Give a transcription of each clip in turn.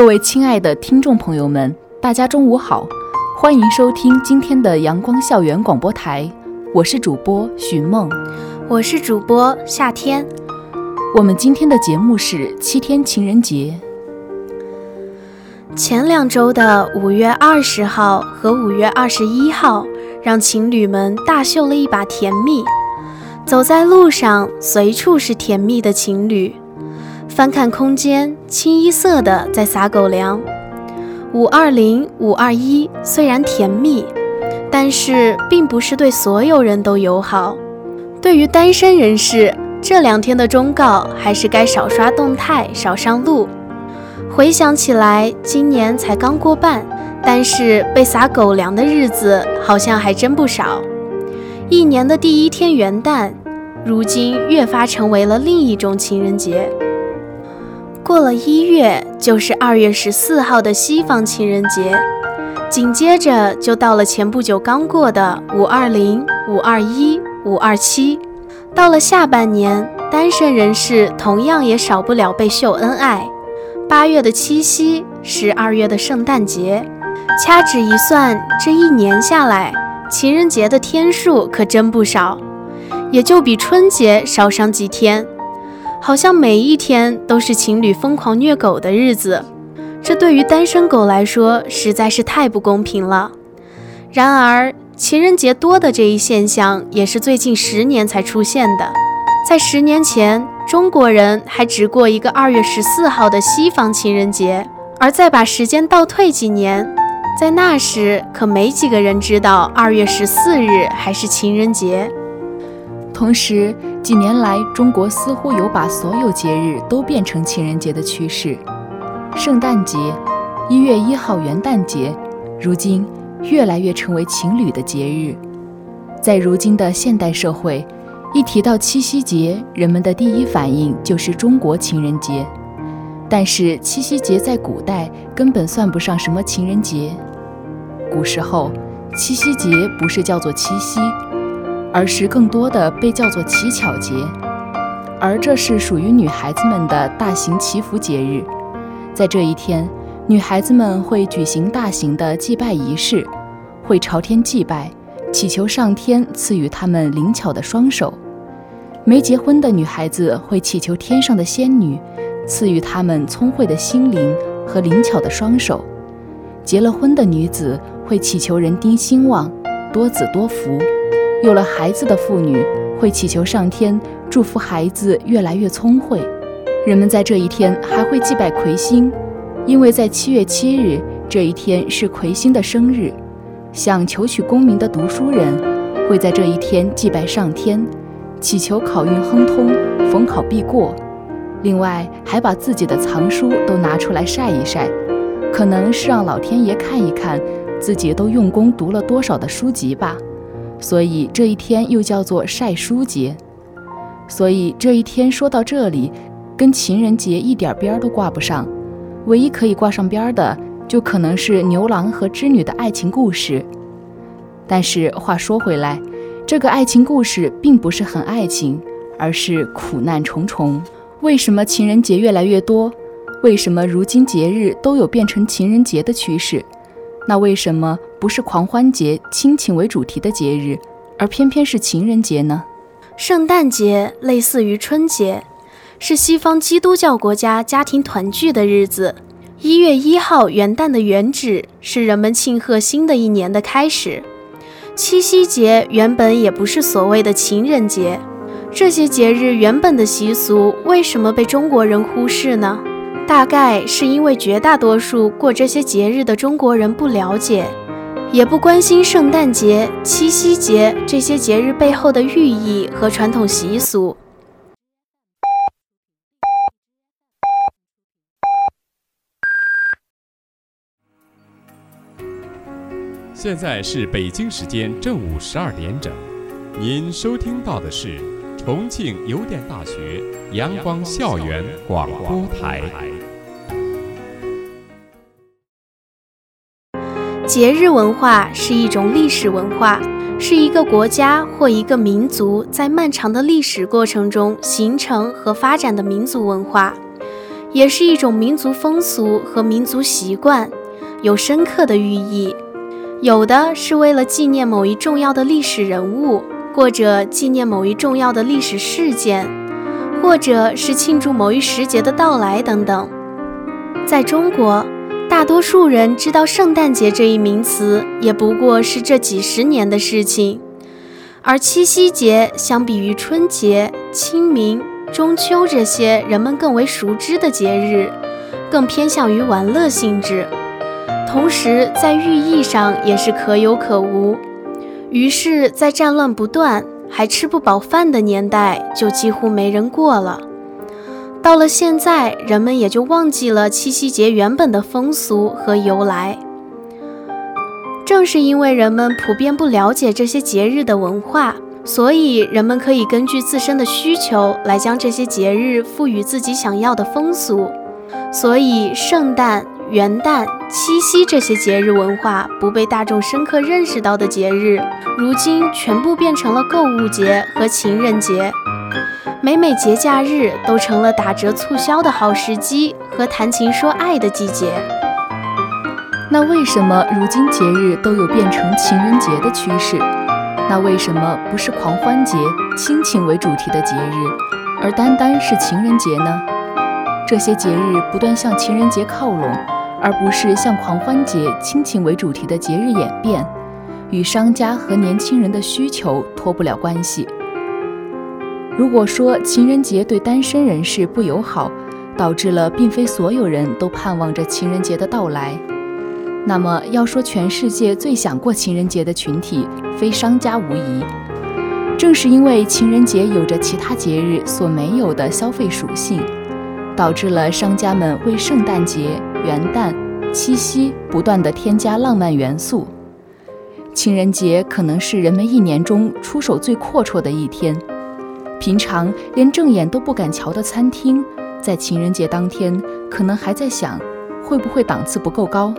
各位亲爱的听众朋友们，大家中午好，欢迎收听今天的阳光校园广播台，我是主播寻梦，我是主播夏天。我们今天的节目是七天情人节。前两周的五月二十号和五月二十一号，让情侣们大秀了一把甜蜜，走在路上，随处是甜蜜的情侣。翻看空间，清一色的在撒狗粮。五二零、五二一虽然甜蜜，但是并不是对所有人都友好。对于单身人士，这两天的忠告还是该少刷动态，少上路。回想起来，今年才刚过半，但是被撒狗粮的日子好像还真不少。一年的第一天元旦，如今越发成为了另一种情人节。过了一月，就是二月十四号的西方情人节，紧接着就到了前不久刚过的五二零、五二一、五二七。到了下半年，单身人士同样也少不了被秀恩爱。八月的七夕，十二月的圣诞节，掐指一算，这一年下来，情人节的天数可真不少，也就比春节少上几天。好像每一天都是情侣疯狂虐狗的日子，这对于单身狗来说实在是太不公平了。然而，情人节多的这一现象也是最近十年才出现的。在十年前，中国人还只过一个二月十四号的西方情人节，而再把时间倒退几年，在那时可没几个人知道二月十四日还是情人节。同时，几年来，中国似乎有把所有节日都变成情人节的趋势。圣诞节、一月一号元旦节，如今越来越成为情侣的节日。在如今的现代社会，一提到七夕节，人们的第一反应就是中国情人节。但是，七夕节在古代根本算不上什么情人节。古时候，七夕节不是叫做七夕。而是更多的被叫做乞巧节，而这是属于女孩子们的大型祈福节日。在这一天，女孩子们会举行大型的祭拜仪式，会朝天祭拜，祈求上天赐予她们灵巧的双手。没结婚的女孩子会祈求天上的仙女赐予她们聪慧的心灵和灵巧的双手。结了婚的女子会祈求人丁兴旺，多子多福。有了孩子的妇女会祈求上天祝福孩子越来越聪慧。人们在这一天还会祭拜魁星，因为在七月七日这一天是魁星的生日。想求取功名的读书人会在这一天祭拜上天，祈求考运亨通、逢考必过。另外，还把自己的藏书都拿出来晒一晒，可能是让老天爷看一看自己都用功读了多少的书籍吧。所以这一天又叫做晒书节。所以这一天说到这里，跟情人节一点边都挂不上。唯一可以挂上边的，就可能是牛郎和织女的爱情故事。但是话说回来，这个爱情故事并不是很爱情，而是苦难重重。为什么情人节越来越多？为什么如今节日都有变成情人节的趋势？那为什么不是狂欢节、亲情为主题的节日，而偏偏是情人节呢？圣诞节类似于春节，是西方基督教国家家庭团聚的日子。一月一号元旦的原旨是人们庆贺新的一年的开始。七夕节原本也不是所谓的情人节，这些节日原本的习俗为什么被中国人忽视呢？大概是因为绝大多数过这些节日的中国人不了解也不关心圣诞节七夕节这些节日背后的寓意和传统习俗。现在是北京时间正午十二点整您收听到的是重庆邮电大学阳光校园广播台。节日文化是一种历史文化，是一个国家或一个民族在漫长的历史过程中形成和发展的民族文化，也是一种民族风俗和民族习惯，有深刻的寓意。有的是为了纪念某一重要的历史人物，或者纪念某一重要的历史事件，或者是庆祝某一时节的到来等等。在中国，大多数人知道圣诞节这一名词，也不过是这几十年的事情。而七夕节相比于春节、清明、中秋这些人们更为熟知的节日，更偏向于玩乐性质。同时，在寓意上也是可有可无。于是，在战乱不断、还吃不饱饭的年代，就几乎没人过了。到了现在，人们也就忘记了七夕节原本的风俗和由来。正是因为人们普遍不了解这些节日的文化，所以人们可以根据自身的需求来将这些节日赋予自己想要的风俗。所以，圣诞。元旦、七夕这些节日文化不被大众深刻认识到的节日，如今全部变成了购物节和情人节。每每节假日都成了打折促销的好时机和谈情说爱的季节。那为什么如今节日都有变成情人节的趋势？那为什么不是狂欢节、亲情为主题的节日，而单单是情人节呢？这些节日不断向情人节靠拢。而不是像狂欢节、亲情为主题的节日演变，与商家和年轻人的需求脱不了关系。如果说情人节对单身人士不友好，导致了并非所有人都盼望着情人节的到来，那么要说全世界最想过情人节的群体，非商家无疑。正是因为情人节有着其他节日所没有的消费属性。导致了商家们为圣诞节、元旦、七夕不断的添加浪漫元素。情人节可能是人们一年中出手最阔绰的一天，平常连正眼都不敢瞧的餐厅，在情人节当天可能还在想会不会档次不够高。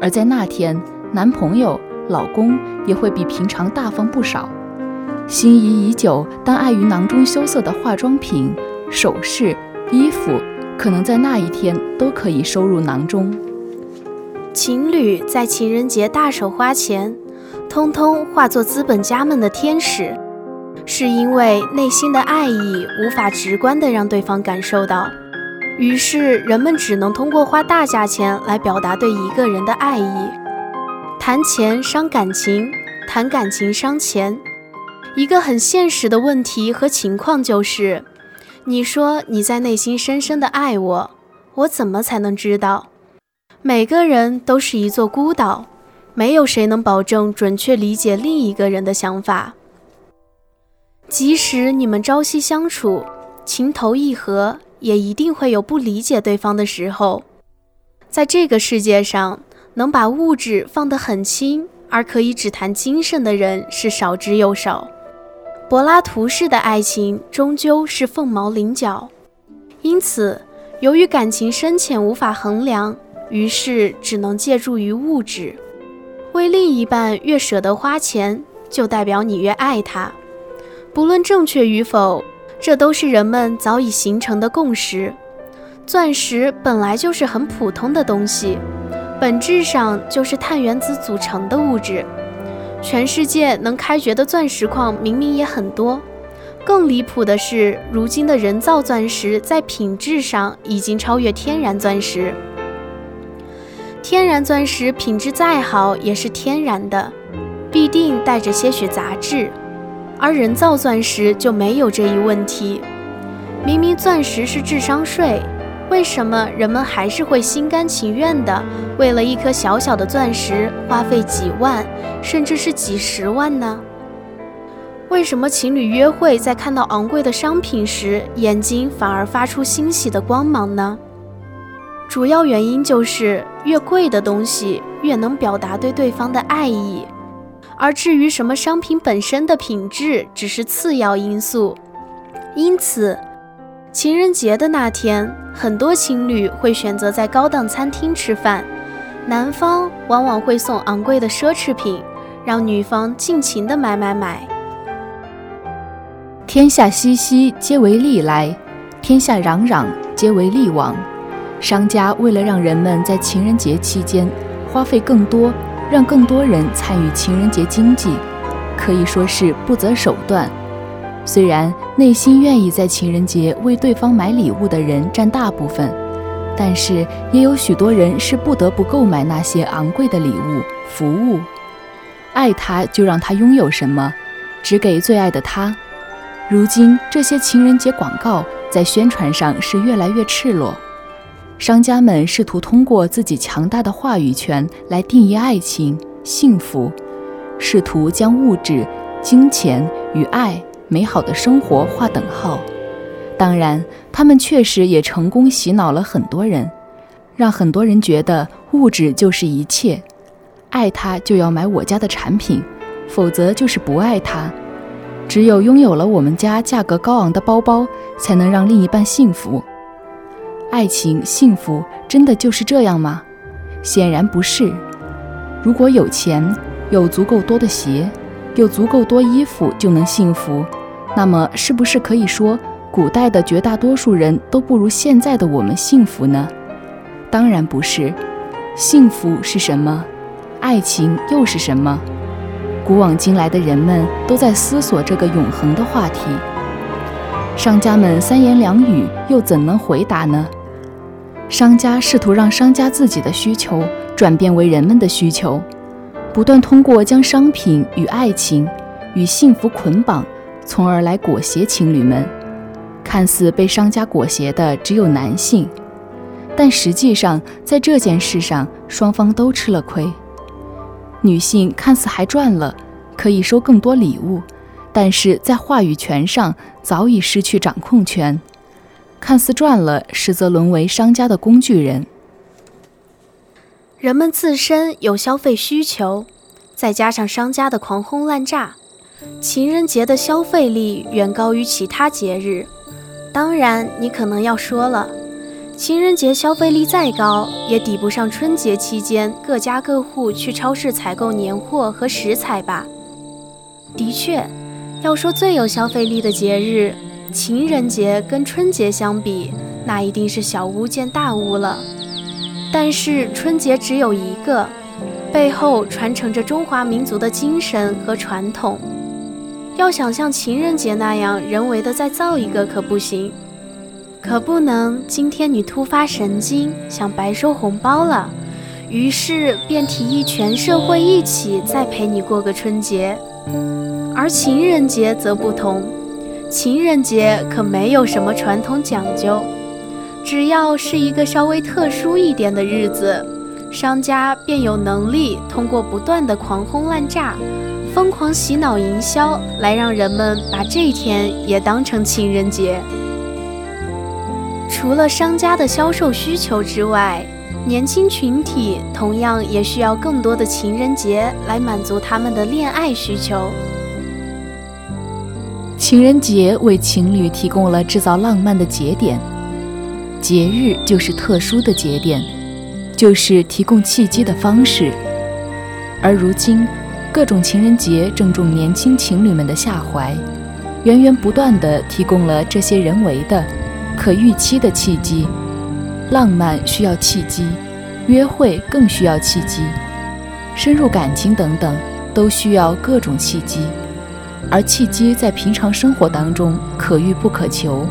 而在那天，男朋友、老公也会比平常大方不少，心仪已久但碍于囊中羞涩的化妆品、首饰。衣服可能在那一天都可以收入囊中。情侣在情人节大手花钱，通通化作资本家们的天使，是因为内心的爱意无法直观地让对方感受到，于是人们只能通过花大价钱来表达对一个人的爱意。谈钱伤感情，谈感情伤钱。一个很现实的问题和情况就是。你说你在内心深深的爱我，我怎么才能知道？每个人都是一座孤岛，没有谁能保证准确理解另一个人的想法。即使你们朝夕相处，情投意合，也一定会有不理解对方的时候。在这个世界上，能把物质放得很轻，而可以只谈精神的人是少之又少。柏拉图式的爱情终究是凤毛麟角，因此，由于感情深浅无法衡量，于是只能借助于物质。为另一半越舍得花钱，就代表你越爱他。不论正确与否，这都是人们早已形成的共识。钻石本来就是很普通的东西，本质上就是碳原子组成的物质。全世界能开掘的钻石矿明明也很多，更离谱的是，如今的人造钻石在品质上已经超越天然钻石。天然钻石品质再好也是天然的，必定带着些许杂质，而人造钻石就没有这一问题。明明钻石是智商税。为什么人们还是会心甘情愿地为了一颗小小的钻石花费几万，甚至是几十万呢？为什么情侣约会在看到昂贵的商品时，眼睛反而发出欣喜的光芒呢？主要原因就是越贵的东西越能表达对对方的爱意，而至于什么商品本身的品质，只是次要因素。因此，情人节的那天，很多情侣会选择在高档餐厅吃饭，男方往往会送昂贵的奢侈品，让女方尽情的买买买。天下熙熙，皆为利来；天下攘攘，皆为利往。商家为了让人们在情人节期间花费更多，让更多人参与情人节经济，可以说是不择手段。虽然内心愿意在情人节为对方买礼物的人占大部分，但是也有许多人是不得不购买那些昂贵的礼物、服务。爱他就让他拥有什么，只给最爱的他。如今这些情人节广告在宣传上是越来越赤裸。商家们试图通过自己强大的话语权来定义爱情、幸福，试图将物质、金钱与爱、美好的生活划等号。当然，他们确实也成功洗脑了很多人，让很多人觉得物质就是一切，爱他就要买我家的产品，否则就是不爱他。只有拥有了我们家价格高昂的包包，才能让另一半幸福。爱情幸福真的就是这样吗？显然不是。如果有钱，有足够多的鞋，有足够多衣服就能幸福，那么是不是可以说古代的绝大多数人都不如现在的我们幸福呢？当然不是。幸福是什么？爱情又是什么？古往今来的人们都在思索这个永恒的话题。商家们三言两语又怎能回答呢？商家试图让商家自己的需求转变为人们的需求，不断通过将商品与爱情、与幸福捆绑，从而来裹挟情侣们。看似被商家裹挟的只有男性，但实际上在这件事上，双方都吃了亏。女性看似还赚了，可以收更多礼物，但是在话语权上早已失去掌控权。看似赚了，实则沦为商家的工具人。人们自身有消费需求，再加上商家的狂轰滥炸，情人节的消费力远高于其他节日。当然，你可能要说了，情人节消费力再高，也抵不上春节期间各家各户去超市采购年货和食材吧？的确，要说最有消费力的节日。情人节跟春节相比，那一定是小巫见大巫了。但是春节只有一个，背后传承着中华民族的精神和传统。要想像情人节那样人为的再造一个可不行，可不能今天你突发神经想白收红包了，于是便提议全社会一起再陪你过个春节。而情人节则不同。情人节可没有什么传统讲究，只要是一个稍微特殊一点的日子，商家便有能力通过不断的狂轰滥炸、疯狂洗脑营销，来让人们把这一天也当成情人节。除了商家的销售需求之外，年轻群体同样也需要更多的情人节来满足他们的恋爱需求。情人节为情侣提供了制造浪漫的节点，节日就是特殊的节点，就是提供契机的方式。而如今，各种情人节正中年轻情侣们的下怀，源源不断地提供了这些人为的、可预期的契机。浪漫需要契机，约会更需要契机，深入感情等等都需要各种契机。而契机在平常生活当中可遇不可求，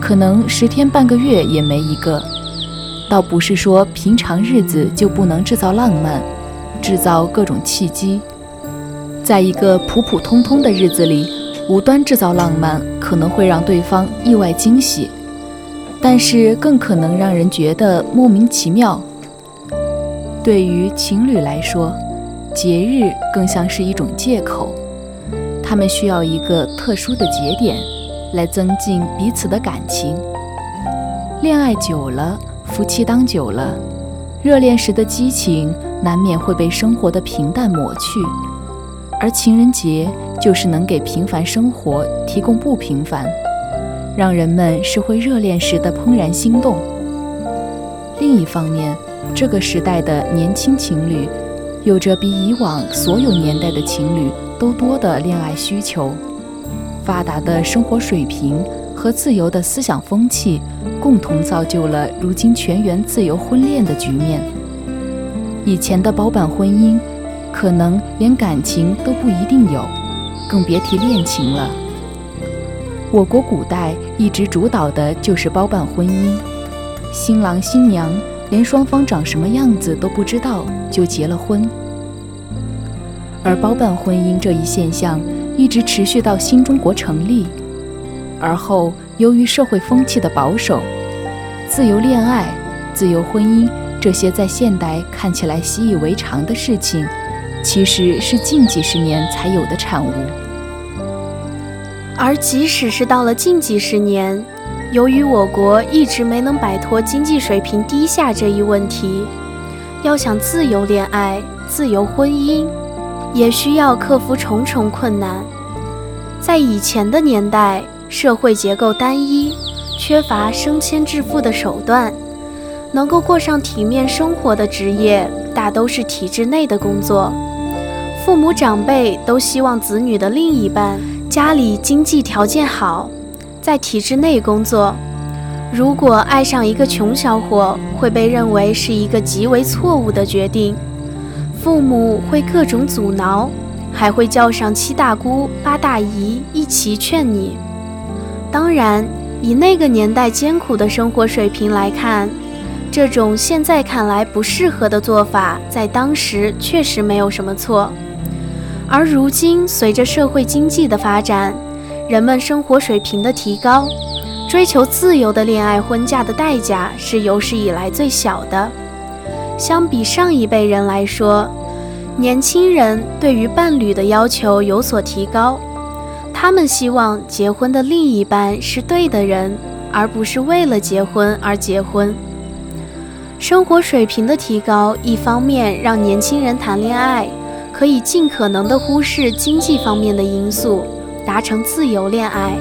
可能十天半个月也没一个。倒不是说平常日子就不能制造浪漫，制造各种契机。在一个普普通通的日子里，无端制造浪漫，可能会让对方意外惊喜，但是更可能让人觉得莫名其妙。对于情侣来说，节日更像是一种借口。他们需要一个特殊的节点，来增进彼此的感情。恋爱久了，夫妻当久了，热恋时的激情难免会被生活的平淡抹去，而情人节就是能给平凡生活提供不平凡，让人们是回热恋时的怦然心动。另一方面，这个时代的年轻情侣有着比以往所有年代的情侣都多的恋爱需求，发达的生活水平和自由的思想风气共同造就了如今全员自由婚恋的局面。以前的包办婚姻，可能连感情都不一定有，更别提恋情了。我国古代一直主导的就是包办婚姻，新郎新娘。连双方长什么样子都不知道就结了婚，而包办婚姻这一现象一直持续到新中国成立，而后由于社会风气的保守，自由恋爱、自由婚姻这些在现代看起来习以为常的事情，其实是近几十年才有的产物。而即使是到了近几十年，由于我国一直没能摆脱经济水平低下这一问题，要想自由恋爱、自由婚姻，也需要克服重重困难。在以前的年代，社会结构单一，缺乏升迁致富的手段，能够过上体面生活的职业大都是体制内的工作。父母长辈都希望子女的另一半家里经济条件好。在体制内工作，如果爱上一个穷小伙，会被认为是一个极为错误的决定，父母会各种阻挠，还会叫上七大姑八大姨一起劝你。当然，以那个年代艰苦的生活水平来看，这种现在看来不适合的做法，在当时确实没有什么错。而如今，随着社会经济的发展，人们生活水平的提高，追求自由的恋爱婚嫁的代价是有史以来最小的。相比上一辈人来说，年轻人对于伴侣的要求有所提高，他们希望结婚的另一半是对的人，而不是为了结婚而结婚。生活水平的提高，一方面让年轻人谈恋爱可以尽可能的忽视经济方面的因素。达成自由恋爱。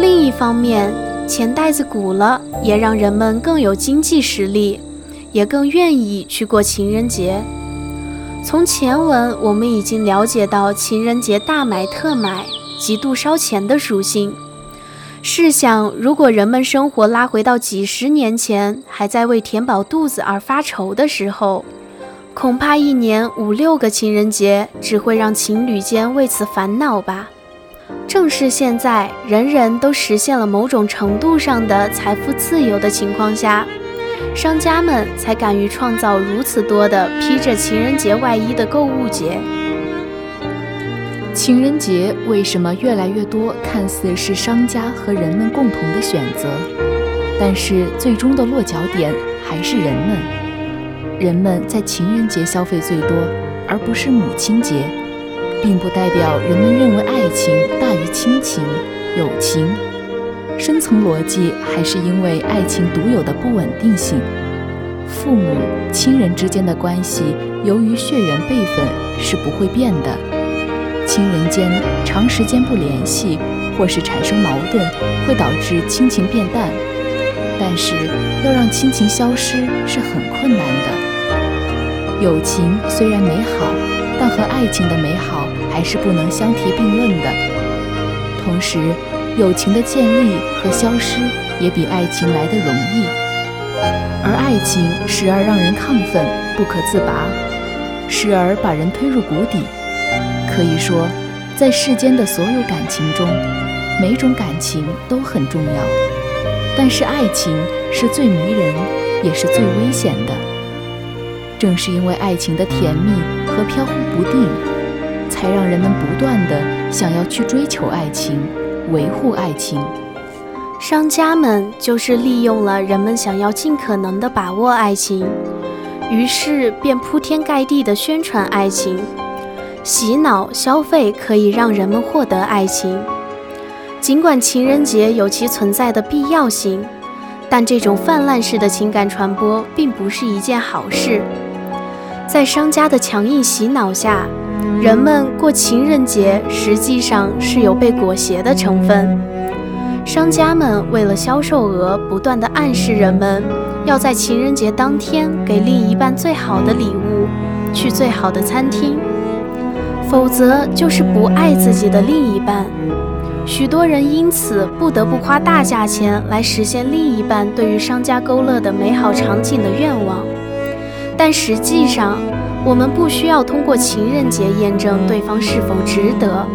另一方面，钱袋子鼓了，也让人们更有经济实力，也更愿意去过情人节。从前文我们已经了解到情人节大买特买、极度烧钱的属性。试想，如果人们生活拉回到几十年前，还在为填饱肚子而发愁的时候，恐怕一年五六个情人节只会让情侣间为此烦恼吧。正是现在，人人都实现了某种程度上的财富自由的情况下，商家们才敢于创造如此多的披着情人节外衣的购物节。情人节为什么越来越多？看似是商家和人们共同的选择，但是最终的落脚点还是人们。人们在情人节消费最多，而不是母亲节。并不代表人们认为爱情大于亲情、友情，深层逻辑还是因为爱情独有的不稳定性。父母亲人之间的关系，由于血缘辈分是不会变的。亲人间长时间不联系，或是产生矛盾，会导致亲情变淡。但是要让亲情消失是很困难的。友情虽然美好，但和爱情的美好。还是不能相提并论的。同时，友情的建立和消失也比爱情来得容易，而爱情时而让人亢奋不可自拔，时而把人推入谷底。可以说，在世间的所有感情中，每种感情都很重要，但是爱情是最迷人，也是最危险的。正是因为爱情的甜蜜和飘忽不定。才让人们不断的想要去追求爱情，维护爱情。商家们就是利用了人们想要尽可能的把握爱情，于是便铺天盖地的宣传爱情，洗脑消费可以让人们获得爱情。尽管情人节有其存在的必要性，但这种泛滥式的情感传播并不是一件好事。在商家的强硬洗脑下，人们过情人节实际上是有被裹挟的成分。商家们为了销售额，不断地暗示人们要在情人节当天给另一半最好的礼物，去最好的餐厅，否则就是不爱自己的另一半。许多人因此不得不花大价钱来实现另一半对于商家勾勒的美好场景的愿望。但实际上，我们不需要通过情人节验证对方是否值得。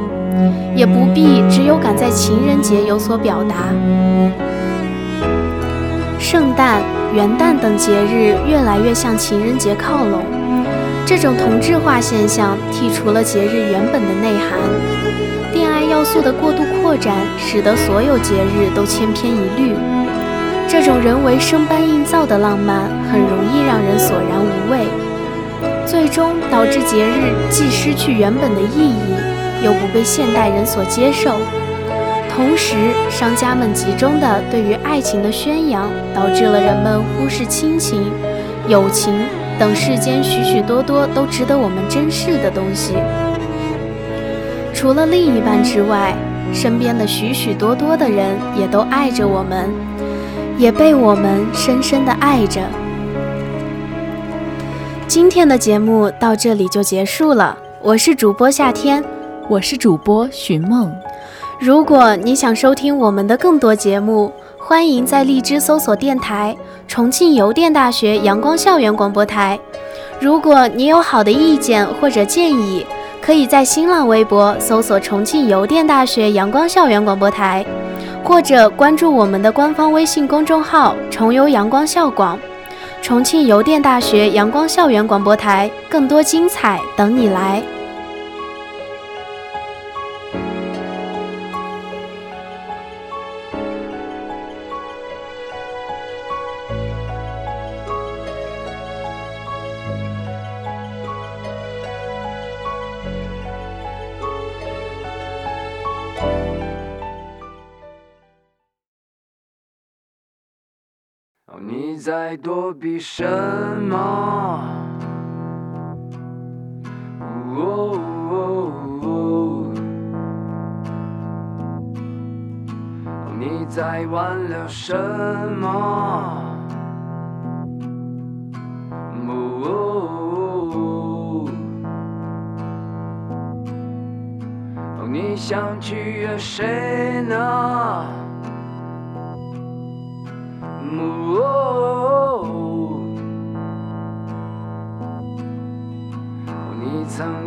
也不必只有赶在情人节有所表达。圣诞、元旦等节日越来越向情人节靠拢，这种同质化现象剔除了节日原本的内涵。恋爱要素的过度扩展，使得所有节日都千篇一律。这种人为生搬硬造的浪漫，很容易让人索然无味，最终导致节日既失去原本的意义。又不被现代人所接受，同时，商家们集中的对于爱情的宣扬，导致了人们忽视亲情、友情等世间许许多多都值得我们珍视的东西。除了另一半之外，身边的许许多多的人也都爱着我们，也被我们深深的爱着。今天的节目到这里就结束了，我是主播夏天。我是主播寻梦。如果你想收听我们的更多节目，欢迎在荔枝搜索电台“重庆邮电大学阳光校园广播台”。如果你有好的意见或者建议，可以在新浪微博搜索“重庆邮电大学阳光校园广播台”，或者关注我们的官方微信公众号“重游阳光校广”。重庆邮电大学阳光校园广播台，更多精彩等你来。在躲避什么？哦你在挽留什么？哦你想取悦谁呢？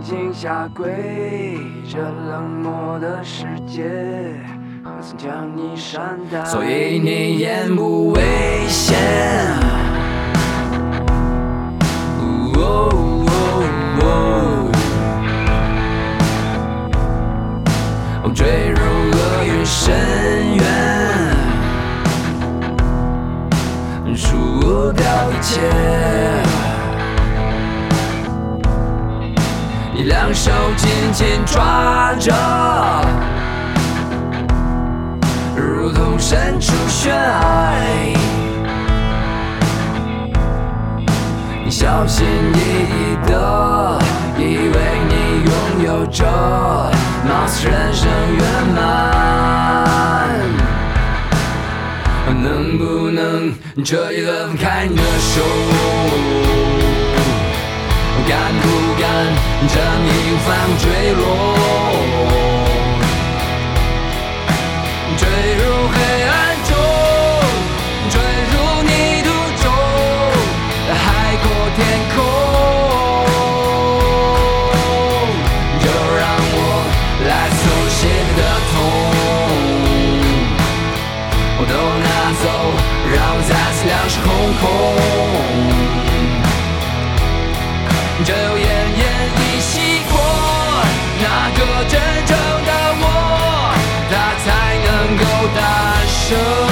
曾经下跪，这冷漠的世界，何曾将你善待？所以你眼不危险。坠入厄运深渊。输掉一切，你两手紧紧抓着，如同身处悬崖。你小心翼翼的，以为你拥有着，貌似人生圆满。能不能彻底的放开你的手？敢不敢这命运反坠落？坠入黑暗中，坠入泥土中，海阔天空。就让我来搜写你的痛，都拿。走，让我再次两手空空。只有奄奄一息过，那个真正的我，他才能够诞生。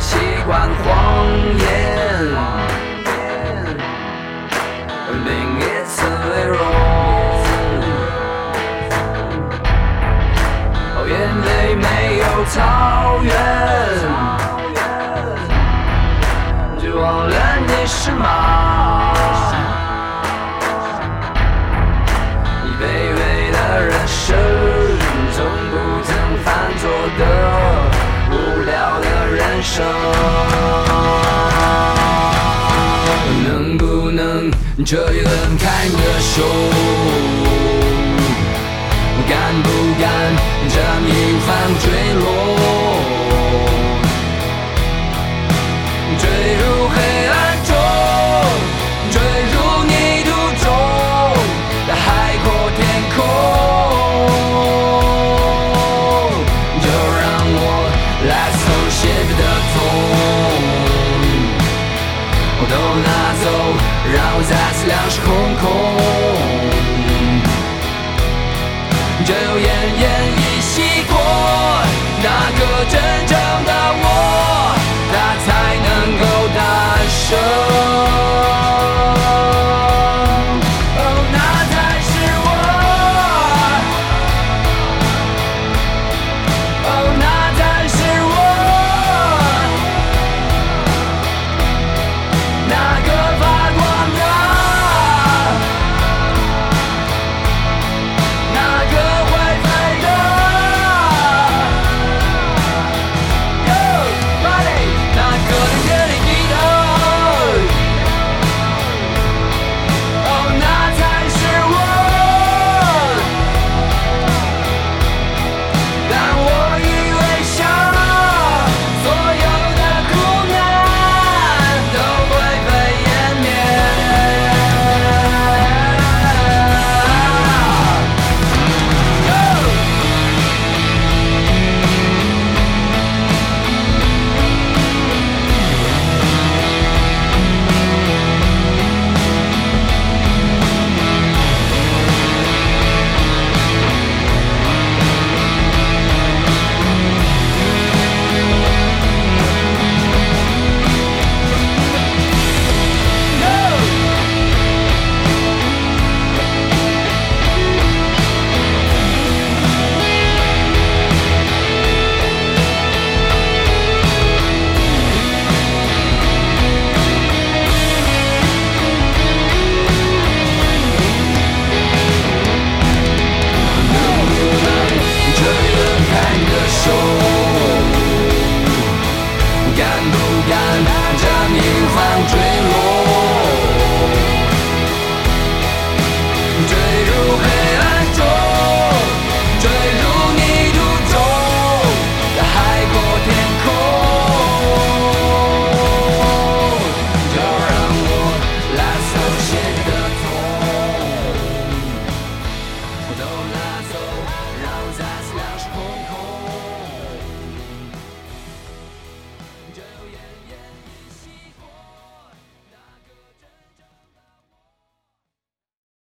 习惯谎言。Admitting。哦，眼泪没有草原。就忘了你是吗？这一轮开幕的秀，敢不敢将银幡坠落？